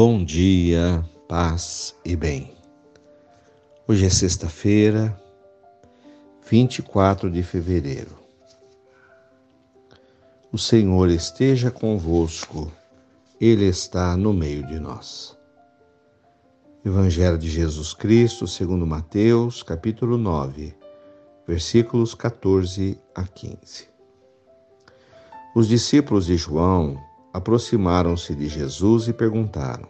Bom dia, paz e bem. Hoje é sexta-feira, 24 de fevereiro. O Senhor esteja convosco, Ele está no meio de nós. Evangelho de Jesus Cristo, segundo Mateus, capítulo 9, versículos 14 a 15. Os discípulos de João aproximaram-se de Jesus e perguntaram: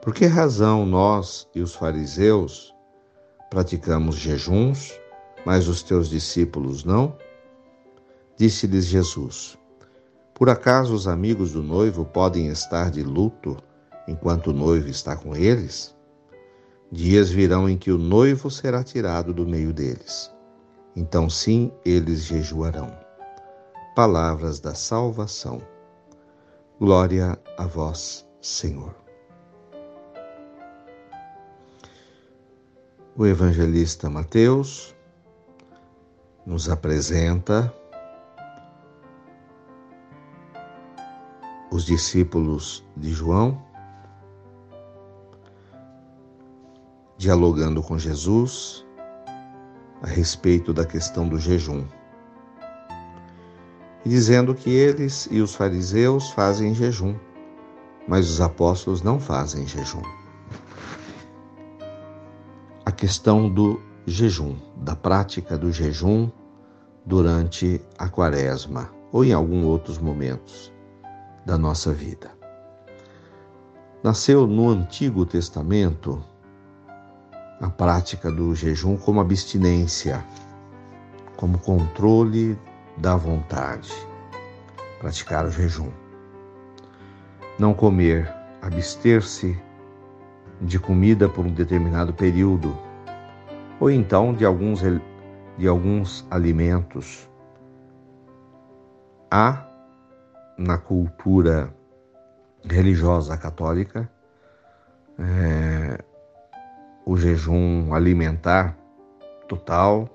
Por que razão nós e os fariseus praticamos jejuns, mas os teus discípulos não? Disse-lhes Jesus: Por acaso os amigos do noivo podem estar de luto enquanto o noivo está com eles? Dias virão em que o noivo será tirado do meio deles. Então, sim, eles jejuarão. Palavras da salvação. Glória a vós, Senhor. O evangelista Mateus nos apresenta os discípulos de João dialogando com Jesus a respeito da questão do jejum dizendo que eles e os fariseus fazem jejum, mas os apóstolos não fazem jejum. A questão do jejum, da prática do jejum durante a quaresma ou em alguns outros momentos da nossa vida. Nasceu no Antigo Testamento a prática do jejum como abstinência, como controle da vontade, praticar o jejum. Não comer, abster-se de comida por um determinado período, ou então de alguns, de alguns alimentos. Há na cultura religiosa católica é, o jejum alimentar total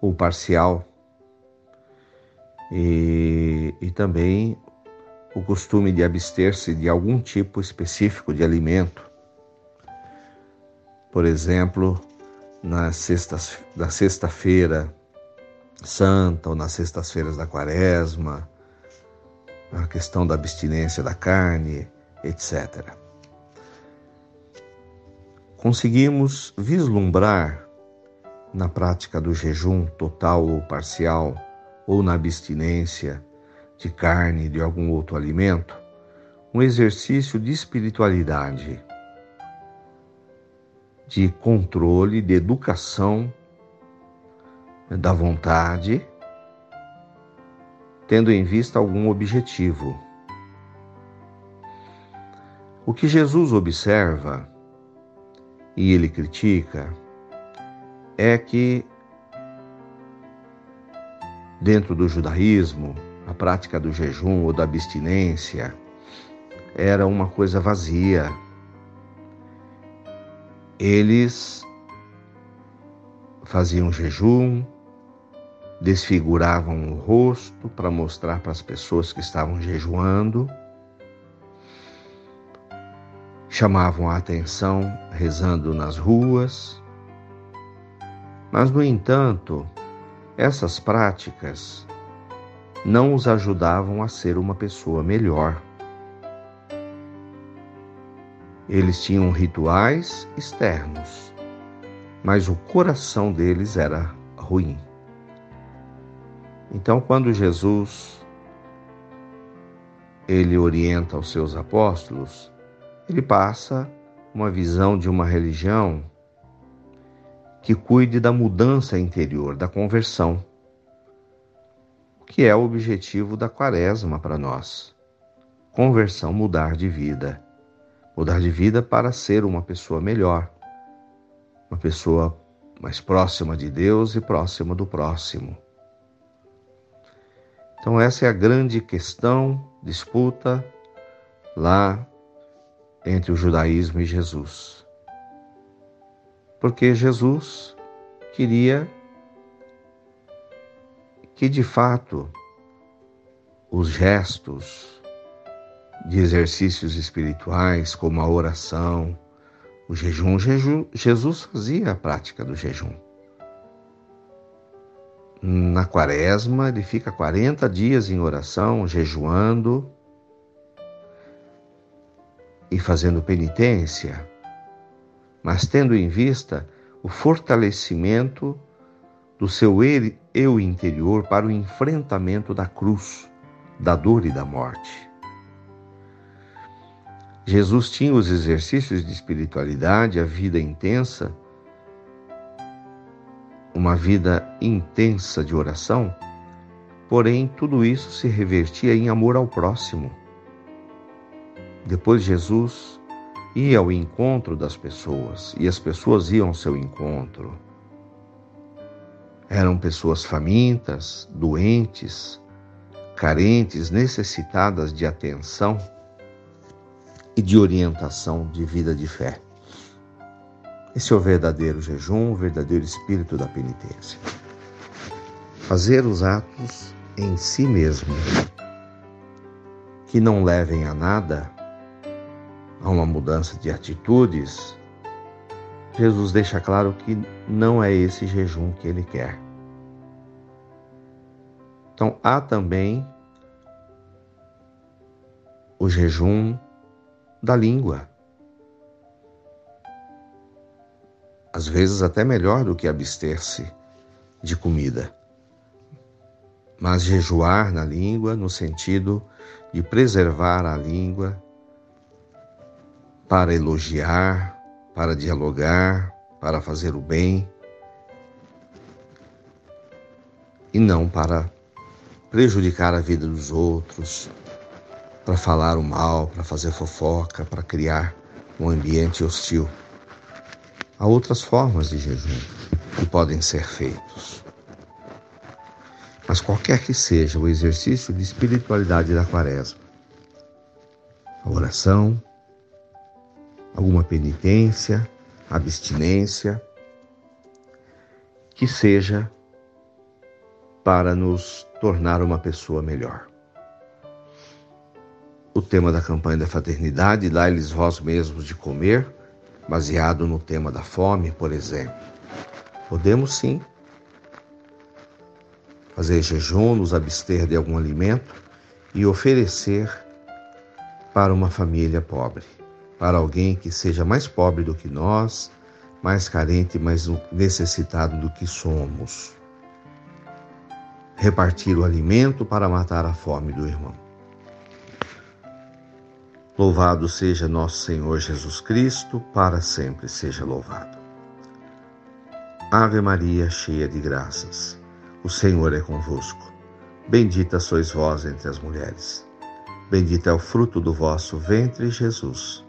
ou parcial e, e também o costume de abster-se de algum tipo específico de alimento. Por exemplo, nas sextas, na sexta-feira santa ou nas sextas-feiras da quaresma, a questão da abstinência da carne, etc. Conseguimos vislumbrar na prática do jejum total ou parcial ou na abstinência de carne de algum outro alimento, um exercício de espiritualidade, de controle, de educação da vontade, tendo em vista algum objetivo. O que Jesus observa e ele critica é que Dentro do judaísmo, a prática do jejum ou da abstinência era uma coisa vazia. Eles faziam jejum, desfiguravam o rosto para mostrar para as pessoas que estavam jejuando, chamavam a atenção rezando nas ruas. Mas, no entanto, essas práticas não os ajudavam a ser uma pessoa melhor. Eles tinham rituais externos, mas o coração deles era ruim. Então, quando Jesus ele orienta os seus apóstolos, ele passa uma visão de uma religião que cuide da mudança interior, da conversão, que é o objetivo da quaresma para nós. Conversão, mudar de vida. Mudar de vida para ser uma pessoa melhor, uma pessoa mais próxima de Deus e próxima do próximo. Então, essa é a grande questão, disputa lá entre o judaísmo e Jesus porque Jesus queria que de fato os gestos de exercícios espirituais, como a oração, o jejum. Jesus fazia a prática do jejum. Na quaresma, ele fica 40 dias em oração, jejuando e fazendo penitência, mas tendo em vista o fortalecimento do seu eu interior para o enfrentamento da cruz, da dor e da morte. Jesus tinha os exercícios de espiritualidade, a vida intensa, uma vida intensa de oração, porém tudo isso se revertia em amor ao próximo. Depois Jesus ia ao encontro das pessoas e as pessoas iam ao seu encontro. Eram pessoas famintas, doentes, carentes, necessitadas de atenção e de orientação de vida de fé. Esse é o verdadeiro jejum, o verdadeiro espírito da penitência. Fazer os atos em si mesmo, que não levem a nada, uma mudança de atitudes, Jesus deixa claro que não é esse jejum que ele quer. Então há também o jejum da língua. Às vezes até melhor do que abster-se de comida. Mas jejuar na língua no sentido de preservar a língua para elogiar, para dialogar, para fazer o bem e não para prejudicar a vida dos outros, para falar o mal, para fazer fofoca, para criar um ambiente hostil. Há outras formas de jejum que podem ser feitos. Mas qualquer que seja o exercício de espiritualidade da quaresma, a oração, alguma penitência, abstinência, que seja para nos tornar uma pessoa melhor o tema da campanha da fraternidade, dá-lhes vós mesmos de comer, baseado no tema da fome, por exemplo. Podemos sim fazer jejum, nos abster de algum alimento e oferecer para uma família pobre, para alguém que seja mais pobre do que nós, mais carente, mais necessitado do que somos. Repartir o alimento para matar a fome do irmão. Louvado seja nosso Senhor Jesus Cristo, para sempre seja louvado. Ave Maria, cheia de graças, o Senhor é convosco. Bendita sois vós entre as mulheres. Bendito é o fruto do vosso ventre, Jesus.